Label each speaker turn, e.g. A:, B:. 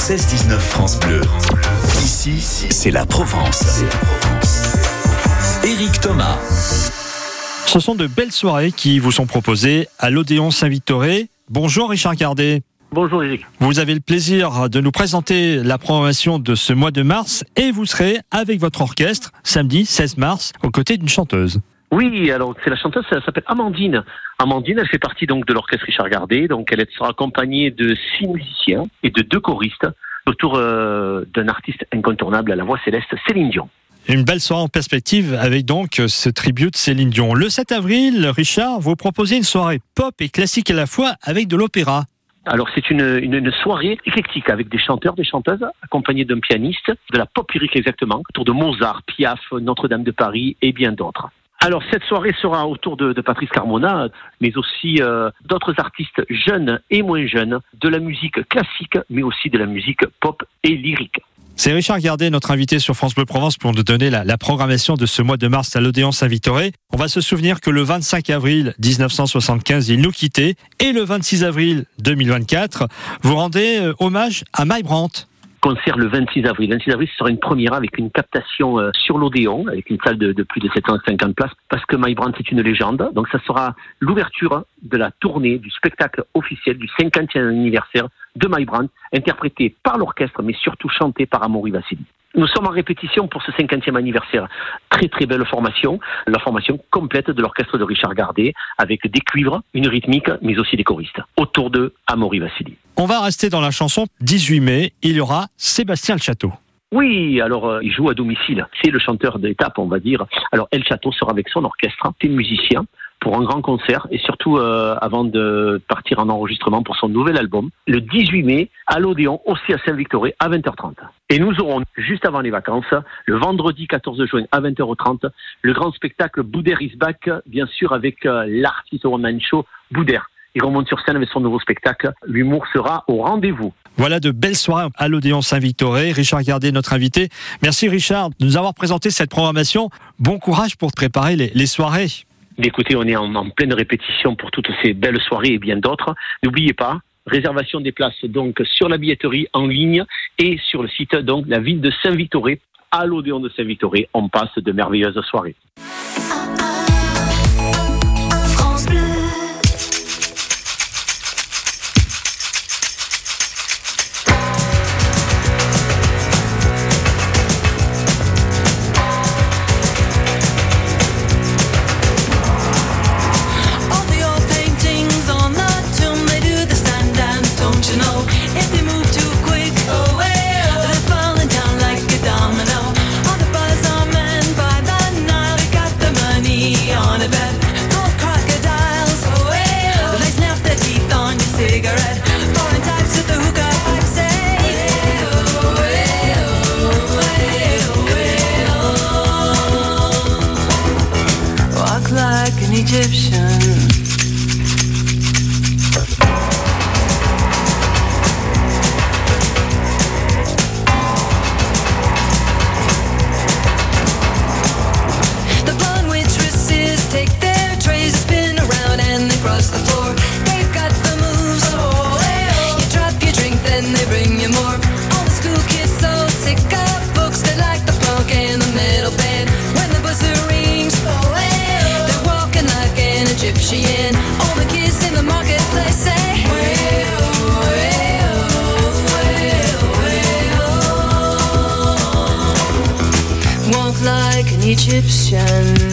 A: 16-19 France Bleu. Ici, c'est la Provence. Éric Thomas.
B: Ce sont de belles soirées qui vous sont proposées à l'Odéon Saint-Victoré. Bonjour Richard Gardet.
C: Bonjour Eric.
B: Vous avez le plaisir de nous présenter la programmation de ce mois de mars et vous serez avec votre orchestre samedi 16 mars aux côtés d'une chanteuse.
C: Oui, alors c'est la chanteuse, elle s'appelle Amandine. Amandine, elle fait partie donc de l'orchestre Richard Gardet, donc elle sera accompagnée de six musiciens et de deux choristes autour euh, d'un artiste incontournable à la voix céleste, Céline Dion.
B: Une belle soirée en perspective avec donc ce tribut de Céline Dion. Le 7 avril, Richard, vous proposez une soirée pop et classique à la fois avec de l'opéra.
C: Alors c'est une, une, soirée éclectique avec des chanteurs, des chanteuses, accompagnés d'un pianiste, de la pop lyrique exactement, autour de Mozart, Piaf, Notre-Dame de Paris et bien d'autres. Alors cette soirée sera autour de, Patrice Carmona, mais aussi euh, d'autres artistes jeunes et moins jeunes, de la musique classique, mais aussi de la musique pop et lyrique.
B: C'est Richard Gardet, notre invité sur France Bleu Provence, pour nous donner la, programmation de ce mois de mars à l'Odéon Saint-Victoré. On va se souvenir que le 25 avril 1975, il nous quittait, et le 26 avril 2024, vous rendez euh, hommage à Mike Brandt
C: concert le 26 avril. Le 26 avril, ce sera une première avec une captation euh, sur l'Odéon, avec une salle de, plus de 750 places, parce que My Brand, c'est une légende. Donc, ça sera l'ouverture de la tournée du spectacle officiel du 50e anniversaire de My Brand, interprété par l'orchestre, mais surtout chanté par Amaury Vassili. Nous sommes en répétition pour ce 50e anniversaire. Très très belle formation, la formation complète de l'orchestre de Richard Gardet, avec des cuivres, une rythmique, mais aussi des choristes, autour de Amaury Vassili.
B: On va rester dans la chanson 18 mai, il y aura Sébastien Le Château.
C: Oui, alors euh, il joue à domicile. C'est le chanteur d'étape, on va dire. Alors El Château sera avec son orchestre, c'est musicien pour un grand concert et surtout euh, avant de partir en enregistrement pour son nouvel album, le 18 mai à l'Odéon, aussi à Saint-Victoré, à 20h30. Et nous aurons, juste avant les vacances, le vendredi 14 juin à 20h30, le grand spectacle Boudère is back, bien sûr avec euh, l'artiste one show Boudère. Il remonte sur scène avec son nouveau spectacle. L'humour sera au rendez-vous.
B: Voilà de belles soirées à l'Odéon Saint-Victoré. Richard Gardet, notre invité. Merci Richard de nous avoir présenté cette programmation. Bon courage pour préparer les soirées.
C: Écoutez, on est en, pleine répétition pour toutes ces belles soirées et bien d'autres. N'oubliez pas, réservation des places donc sur la billetterie en ligne et sur le site donc la ville de Saint-Victoré. À l'Odéon de Saint-Victoré, on passe de merveilleuses soirées.
D: Egyptian.